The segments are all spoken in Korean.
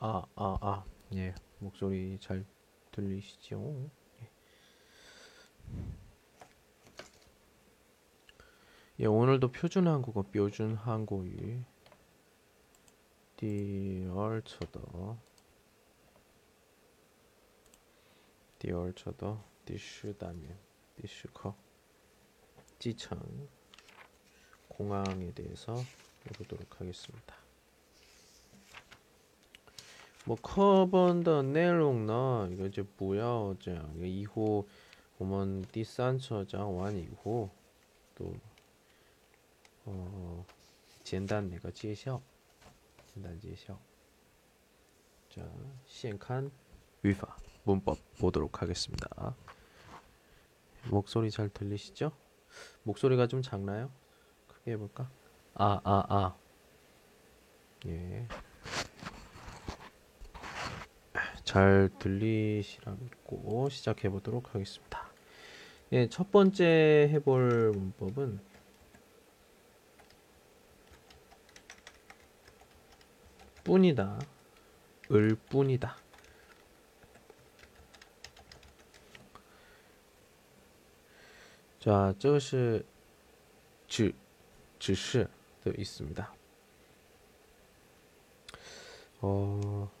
아, 아, 아. 예. 목소리 잘 들리시죠? 예. 예, 오늘도 표준 한국어, 표준 한국어 第二册的第二册的第十单元第十课 지청 공항에 대해서 해보도록 하겠습니다. 뭐课本的内容呢，一个就不要这样，以后我们第三册讲完以后，都어简单那个介绍，简单介绍。 자, 시행칸 위파 문법 보도록 하겠습니다. 목소리 잘 들리시죠? 목소리가 좀 작나요? 크게 해볼까? 아, 아, 아. 예. 잘 들리시라 믿고 시작해 보도록 하겠습니다. 예, 첫 번째 해볼 문법은 뿐이다. 을 뿐이다. 자, 이것이 지, 지시도 있습니다. 어...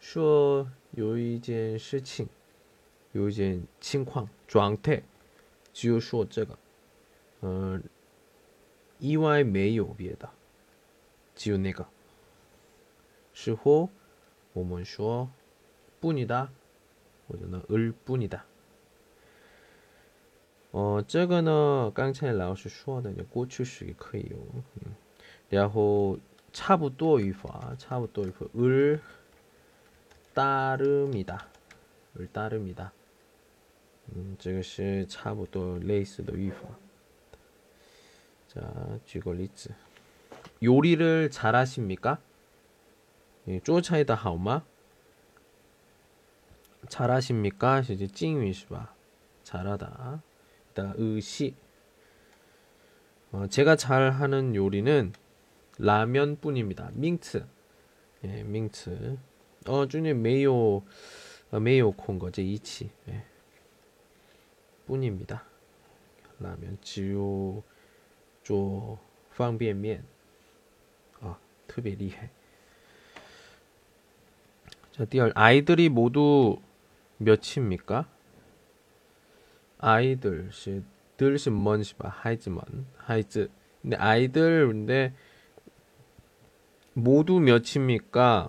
说有一件事情，有一件情况状态，只有说这个，嗯，以外没有别的，只有那个。时候我们说뿐이다或者呢을 뿐이다。 哦，这个呢，刚才老师说的，过去式也可以用。嗯，然后差不多语法，差不多语法，을 따릅니 다， 을따릅니 다。 嗯，这个是差不多类似的语法。 자， 举个例子，요리를잘하십니까？ 做菜的好吗？ 잘하십니까? 이제 찡语是吧? 잘하다. 다 의시. 어, 제가 잘하는 요리는 라면뿐입니다. 밍츠. 예, 밍츠. 어, 중에 메요 어, 메요 콩거제 이치. 예. 뿐입니다. 라면 지요 조 방변면. 아, 特别厉害. 자, 第二 아이들이 모두 몇입니까? 아이들, 시, 들是 뭔是吧? 하이즈먼, 하이즈. 근데 아이들, 근데 모두 몇입니까?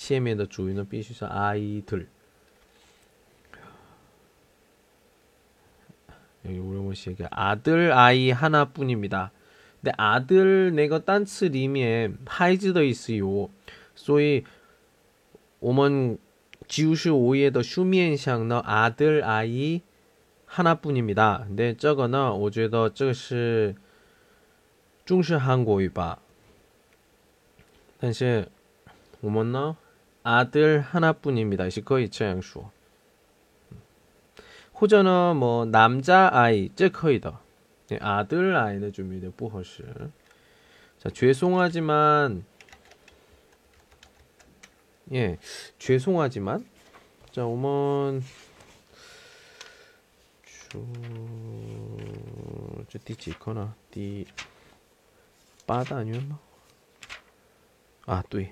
前面的 주인은 必须是 아이들. 여기 우리 시에게 아들 아이 하나뿐입니다. 근데 아들 내가 단츠 리면 하이즈더 있어요. 所以我们就是오예의 슈미엔샹呢 아들 아이 하나뿐입니다. 근데 저거는 我觉得这是 중시 한국어吧. 但是我们呢 아들 하나뿐입니다. 시커이 쩌양수. 호전어 뭐 남자 아이 제커이더 예, 아들 아이는 좀이래 부허시. 자 죄송하지만 예 죄송하지만 자 오먼 저 띠지 있거나 띠 빠다 아니었나? 아, 뚜이.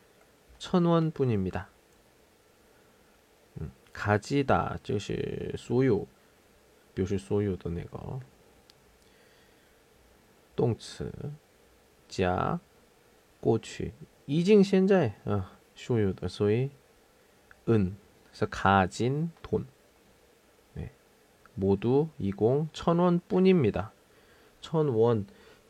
천 원뿐입니다. 음, 가지다 就是所有的那个动词加过去已经现在啊所有的所以은 그래서 가진 돈 네. 모두 20 천원뿐입니다. 천원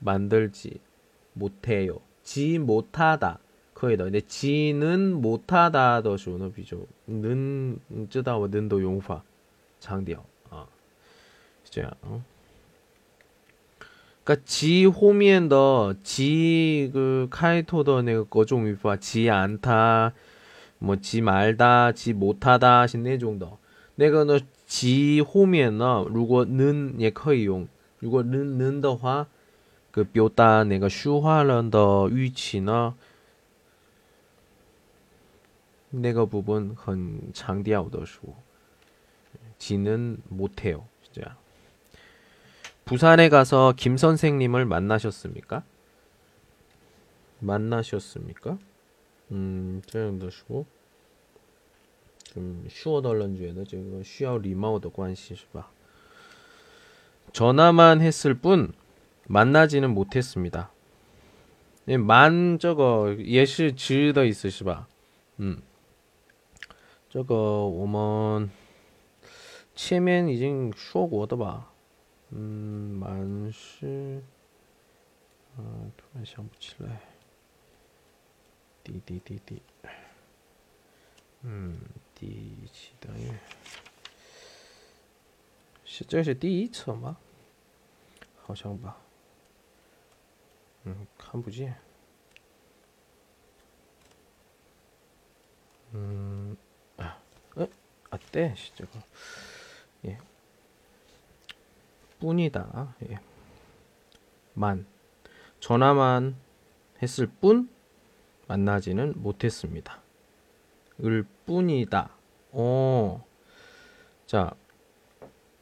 만들지 못해요. 지 못하다. 거의다. 근데 지는 못하다 더说呢 비죠. 는 知道我는도 용파 장调 아. 这样. 그러니까 지 호면 더지 그 카이토더 내가 거종 위파 지 않다 뭐 지 말다 지 못하다 是那 정도. 내가 너지 호면 如果는也可以用如果는 는的话 그 뼈다 내가 슈화런더 위치나 내가 부분 很强调的说 지는 못해요. 진짜. 부산에 가서 김 선생님을 만나셨습니까? 만나셨습니까? 음, 这样的说，嗯，需要的人觉得这个需要礼貌的关系是吧？ 전화만 했을 뿐 만나지는 못했습니다. 네, 만 저거 예시 지더 있으시바. 음. 저거 我们前面已经说过的吧. 음, 만시 아, 突然想不起来.滴滴滴滴. 음, 第几单元？是这是第一册吗？好像吧。 음, 캄보지? 음, 아, 에? 아, 때, 시저거. 예. 뿐이다. 예. 만. 전화만 했을 뿐, 만나지는 못했습니다. 을 뿐이다. 어. 자,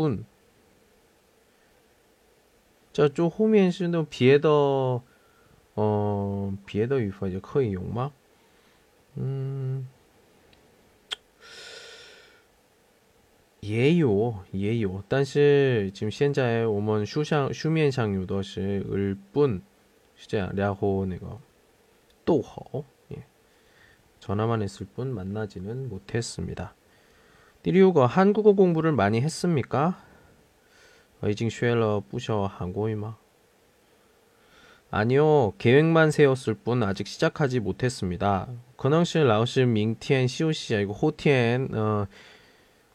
뿐这就后面是那别的，呃，别的语法就可以用吗？嗯，也有，也有，但是就现在我们书上书面上有的是日本，是这样，然后那个逗号，예전화만했을뿐만나지는못했습니다 第六个，한국어공부를많이했습니까已经学了不少韩国语吗？ 아니요. 계획만 세웠을 뿐 아직 시작하지 못했습니다. 可能是老师明天休息 이거 호티엔 어,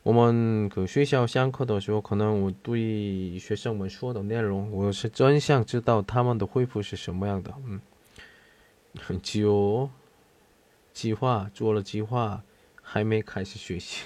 我们个学校上课的时候可能我对学生们说的内容我是真想知道他们的回复是什么样的 음. 只有计划做了计划还没开始学习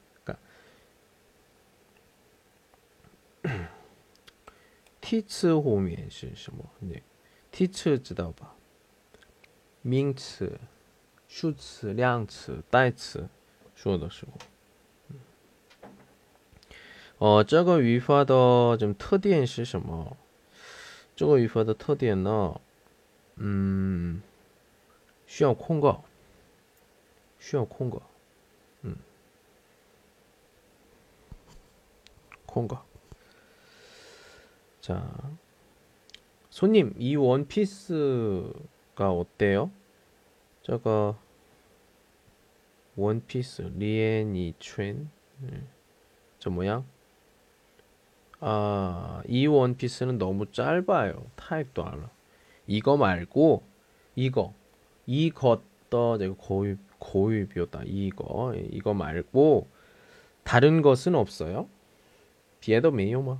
替词后面是什么？那替词知道吧？名词、数词、量词、代词说的时候，哦，这个语法的这种特点是什么？这个语法的特点呢？嗯。需要空格，需要空格，嗯，空格。 자 손님, 이 원피스가 어때요? 저거 원피스 리엔이 춘. 네. 저 모양? 아, 이 원피스는 너무 짧아요. 타입도 알아. 이거 말고 이거 이것도 내가 고유 고유 비었다 이거 이거 말고 다른 것은 없어요? 비에도 메요마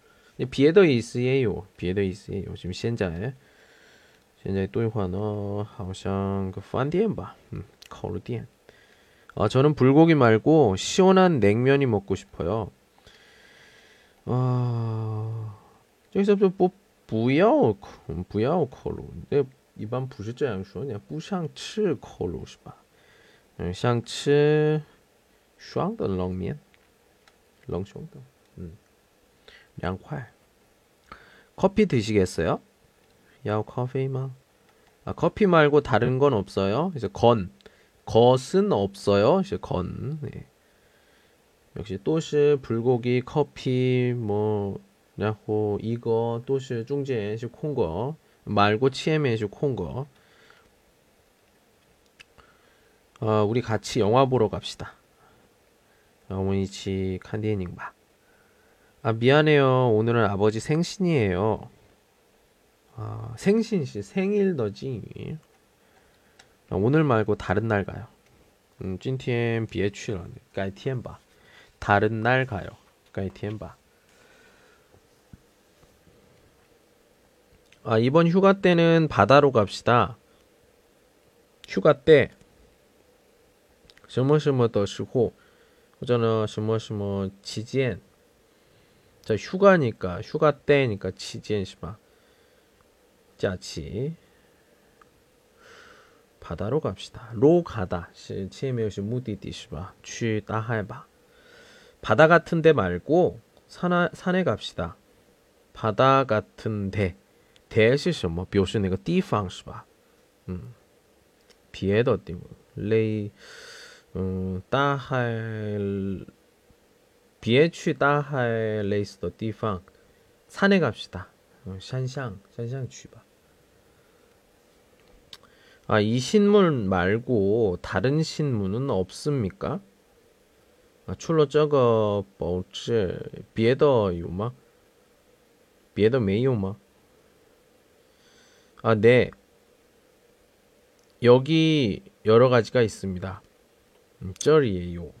别的意思也有，别的意思也有。지금现在现在对话呢，好像个饭店吧，嗯，烤肉店。아저는불고기말고시원한냉면이먹고싶어요啊，这个不不要不要烤肉，那一般不是这样说，你不想吃烤肉是吧？嗯，想吃爽的冷面，冷爽的， 양块 커피 드시겠어요? 야 커피만 아, 커피 말고 다른 건 없어요? 이제 건 것은 없어요? 이제 건 네. 역시 또시 불고기 커피 뭐 야호 이거 또시 중재시 콩거 말고 치에메시 콩거 어, 우리 같이 영화 보러 갑시다. 어머니치 칸디닝 봐. 아 미안해요. 오늘은 아버지 생신이에요. 아, 생신시 생일더지. 아, 오늘 말고 다른 날 가요. 음, 今天别去了改天吧。 다른 날 가요. 改天吧. 아, 이번 휴가 때는 바다로 갑시다. 휴가 때. 什么什么的时候或者呢什么什么期间 자, 휴가니까 휴가 때니까 期间是吧? 假期 바다로 갑시다. 로 가다. 是前面是目的地是吧?去大海吧. 바다 같은 데 말고 산하, 산에 갑시다. 바다 같은 데. 대시什么表示那个地方是吧? 음. 别的地方类 음, 비에취다 할 레이스도 디팡 산에 갑시다. 어, 샨샹 샨샹 취바. 아, 이 신문 말고 다른 신문은 없습니까? 아, 출로 저거 뭐지? 비에더 유마? 비에더 메이요마? 아, 네. 여기 여러 가지가 있습니다. 음, 쩔이에요.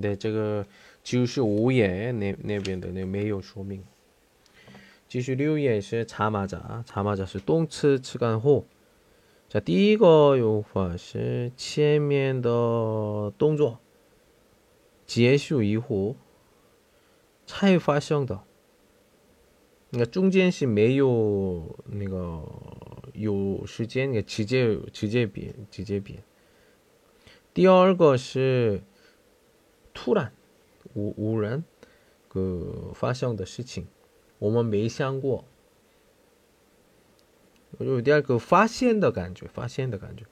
现这个就是五眼那那边的那没有说明。继续六言是查马甲，查马甲是动词词干后。这第一个用法是前面的动作结束以后才发生的。那中间是没有那个有时间的直接直接变直接变。第二个是。突然无无人个发生的事情，我们没想过，有第二个发现的感觉，发现的感觉。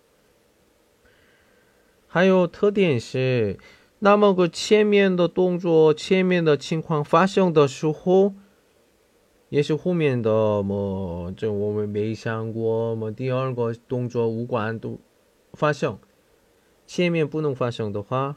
还有特点是，那么个前面的动作、前面的情况发生的时候。也是后面的么？这我们没想过么？第二个动作无关都发生，前面不能发生的话，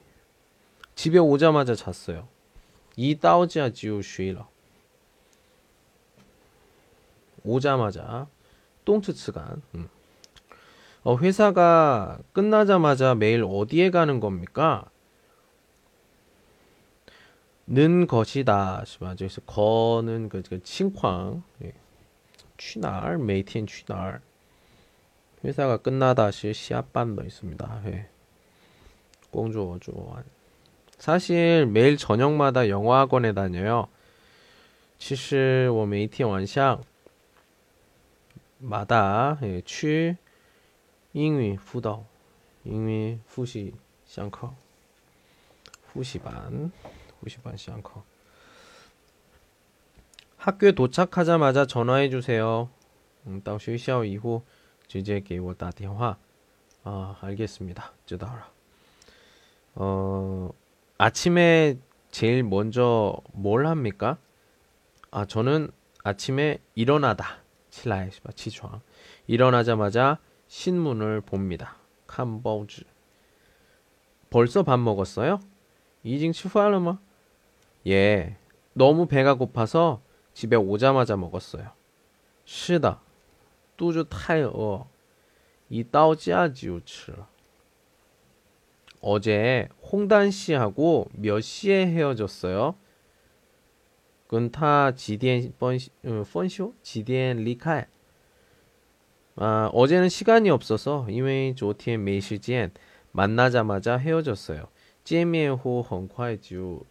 집에 오자마자 잤어요. 이 따오지아 지우 쉬러. 오자마자 똥츠츠간. 음. 어, 회사가 끝나자마자 매일 어디에 가는 겁니까? 는 것이다. 맞아. 그래서 거는 그, 그 칭황. 예. 취날, 메이티엔 취날. 회사가 끝나다시 시합반도 있습니다. 예. 공주어주원. 사실 매일 저녁마다 영어학원에 다녀요. 其实我每天晚上마다 예, 去英语辅导英语复习上课复习班复习班上课 학교에 도착하자마자 전화해 주세요. 음, 到学校 이후 直接给我打电话. 아, 알겠습니다. 知道了. 어, 아침에 제일 먼저 뭘 합니까? 아, 저는 아침에 일어나다. 칠라이시바 치좌. 일어나자마자 신문을 봅니다. 캄보즈. 벌써 밥 먹었어요? 이징 치후알마 예. 너무 배가 고파서 집에 오자마자 먹었어요. 시다. 뚜주 타이어. 이 따오지아지우츠. 어제 홍단 씨하고 몇 시에 헤어졌어요? 근타 지디엔 펀쇼? 지디엔 리카이. 아, 어제는 시간이 없어서 이외 조티엔 메시지엔 만나자마자 헤어졌어요. 见面后很快就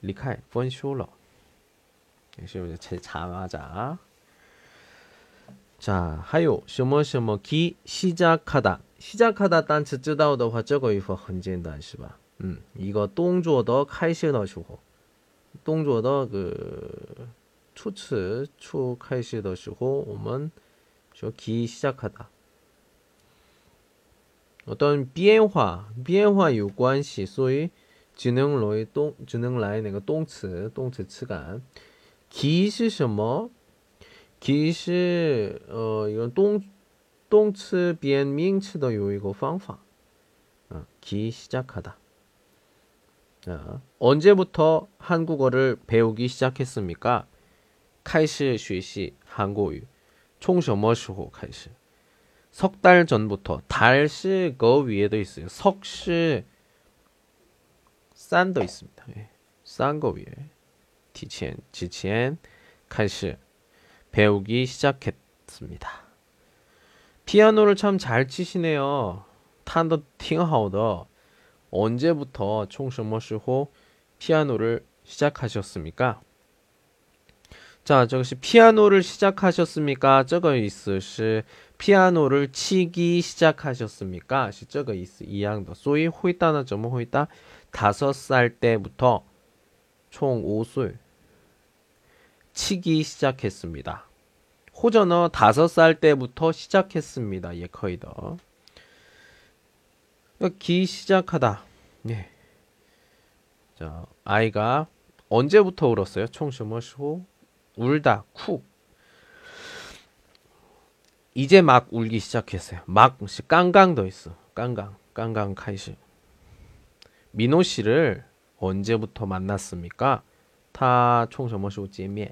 리카이 펀쇼러. 也是查查。 자, 还有什么什么기 시작하다. 시작하다 单词知道的话这个语法很简单是吧? 음, 이거 动作的开始的时候动作的그初次初开始的时候我们说기 시작하다. 어떤 变化变化有关系所以只能来动只能来那个动词动词词干기是什么？기是呃用动 动词变名词的有一个方法。아, 기 시작하다. 아, 언제부터 한국어를 배우기 시작했습니까? 开始学习 한국어. 총什么时候开始? 석달 전부터 달시 그 위에도 있어요. 석시 싼도 있습니다. 예. 싼거 위에. 提前之前开始 배우기 시작했습니다. 피아노를 참 잘 치시네요. 탄더 팅하우더. 언제부터 총셔머시호 피아노를 시작하셨습니까? 자, 저것이 피아노를 시작하셨습니까? 저거 있으시 피아노를 치기 시작하셨습니까? 저거 있으 이양도. 소위 호이따나 점호 호이따 다섯 살 때부터 총 5술 치기 시작했습니다. 호전어 다섯 살 때부터 시작했습니다. 예커이더. 기 시작하다. 예. 자, 아이가 언제부터 울었어요? 총쇼머쇼 울다 쿡. 이제 막 울기 시작했어요. 막 깡깡 더 있어. 깡깡 깡깡 카이시. 민호 씨를 언제부터 만났습니까? 타 총쇼머쇼 찌미에.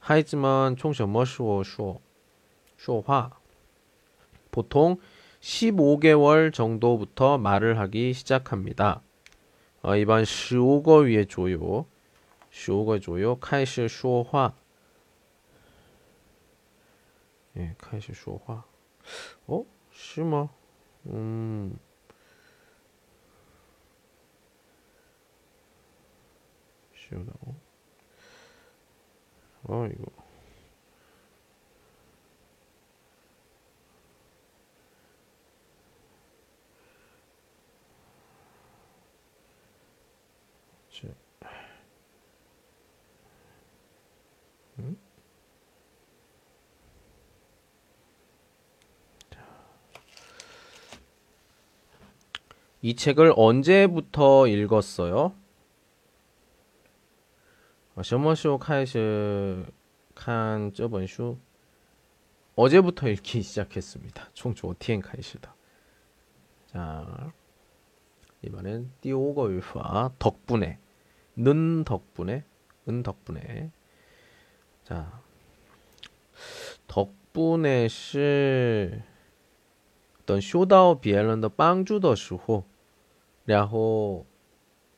하이즈먼 총什么时候说说话 보통 15개월 정도부터 말을 하기 시작합니다. 어, 이번 15个月 조요 15个 조요 开始说话 예, 开始说话 어? 是吗? 음. 쉬우다고. 어, 이거. 이 책을 언제부터 읽었어요? 什么时候开始看这本书? 어제부터 읽기 시작했습니다. 총 昨天开始的. 자, 이번엔 띠오거语法 덕분에 는 덕분에 은 덕분에 자 덕분에 是等修到别人的帮助的时候然后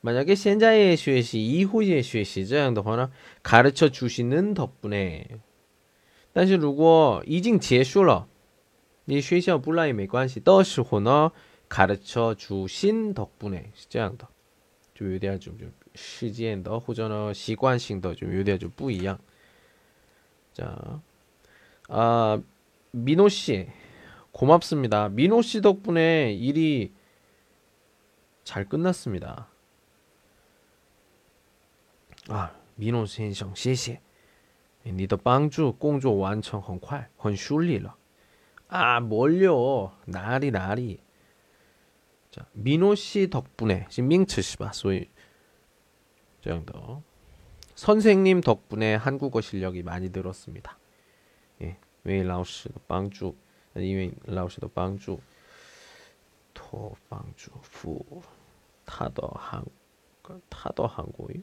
만약에 现在의学习, 이후의 学习这样的话呢, 가르쳐 주시는 덕분에 但是如果已经结束了你学校不来也没关系的时候呢 가르쳐 주신 덕분에 这样的就有点좀时间的或者呢习惯性的좀有点就不一样자 아, 민호 씨 고맙습니다. 민호 씨 덕분에 일이 잘 끝났습니다. 아, 민호 선생, 谢谢你的帮助工作完成很快很顺利了 아, 뭘요? 나리 나리. 자, 민호 씨 덕분에 지금 밍츠 씨바 소위 这样的 선생님 덕분에 한국어 실력이 많이 늘었습니다. 예, 因为老师的帮助，因为老师的帮助，托帮助，辅他的韩，他的韩国语。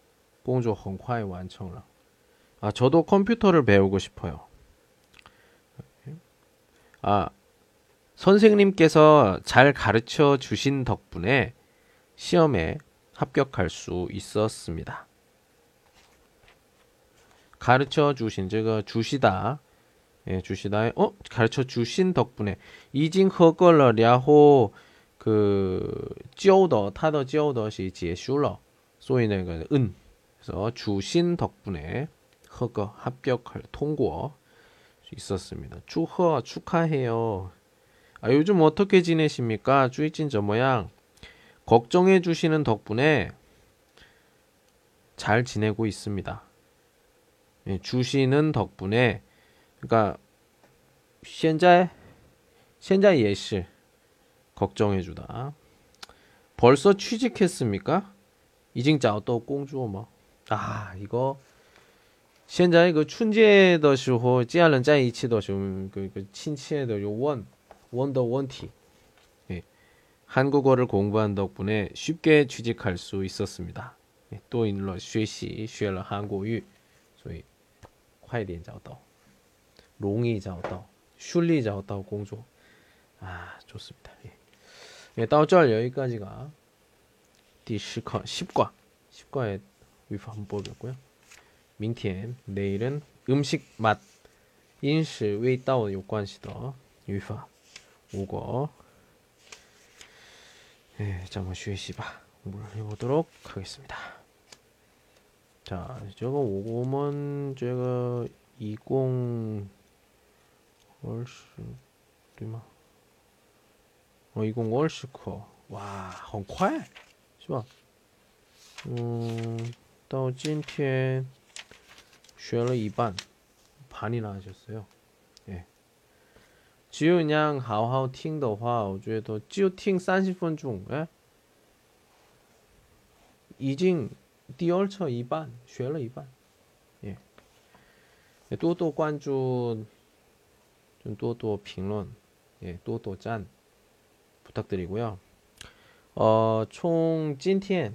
工作很快完成了. 아, 저도 컴퓨터를 배우고 싶어요. 아, 선생님께서 잘 가르쳐 주신 덕분에 시험에 합격할 수 있었습니다. 가르쳐 주신, 제가 주시다, 예, 주시다, 어, 가르쳐 주신 덕분에 이징 허걸러 랴호 그 지오더 타더 지오더시 지슈러 소위는 그 은. 그래서 주신 덕분에 허거 합격할 통고 있었습니다. 축허 축하해요. 아, 요즘 어떻게 지내십니까? 주이진 저 모양 걱정해 주시는 덕분에 잘 지내고 있습니다. 예, 주시는 덕분에 그러니까 현재 현재 예시 걱정해 주다. 벌써 취직했습니까? 이징자또 꽁주어 막 뭐. 아, 이거 现在个春节的时候家人在一起的时候그个亲切的有问 원더 원티 예, 한국어를 공부한 덕분에 쉽게 취직할 수 있었습니다. 예, 또 인러 学习学了 한국어 所以快点找到容易找到顺利找到工作아 좋습니다. 예. 예, 到这 여기까지가 第10课 10과 10과의 위파 한번 보겠고요. 明天 내일은 음식 맛 인시 웨이다오 요관시더 위파 五个 예, 자, 한번 学习吧. 공부를 해보도록 하겠습니다. 자, 저거 5면 제가 20 월스 对吗? 어, 20 월스 커. 와, 很快是吧? 음, 到今天学了一半 반이나 하셨어요. 只有那样好好听的话，我觉得就听三十分钟，哎，已经第二册一半学了一半，耶，多多关注，좀多多评论，예多多赞，부탁드리고요呃，从今天，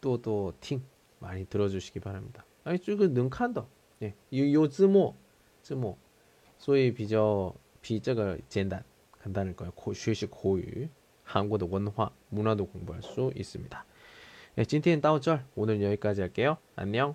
또또 팅 많이 들어주시기 바랍니다. 아니 쭉은 그 능칸더. 예, 요즈모 즈모. 소위 비저 비저가 간단 간단할 거예요. 고, 쉬식 고유 한국의 문화 문화도 공부할 수 있습니다. 예, 찐티엔 따오절 오늘 여기까지 할게요. 안녕.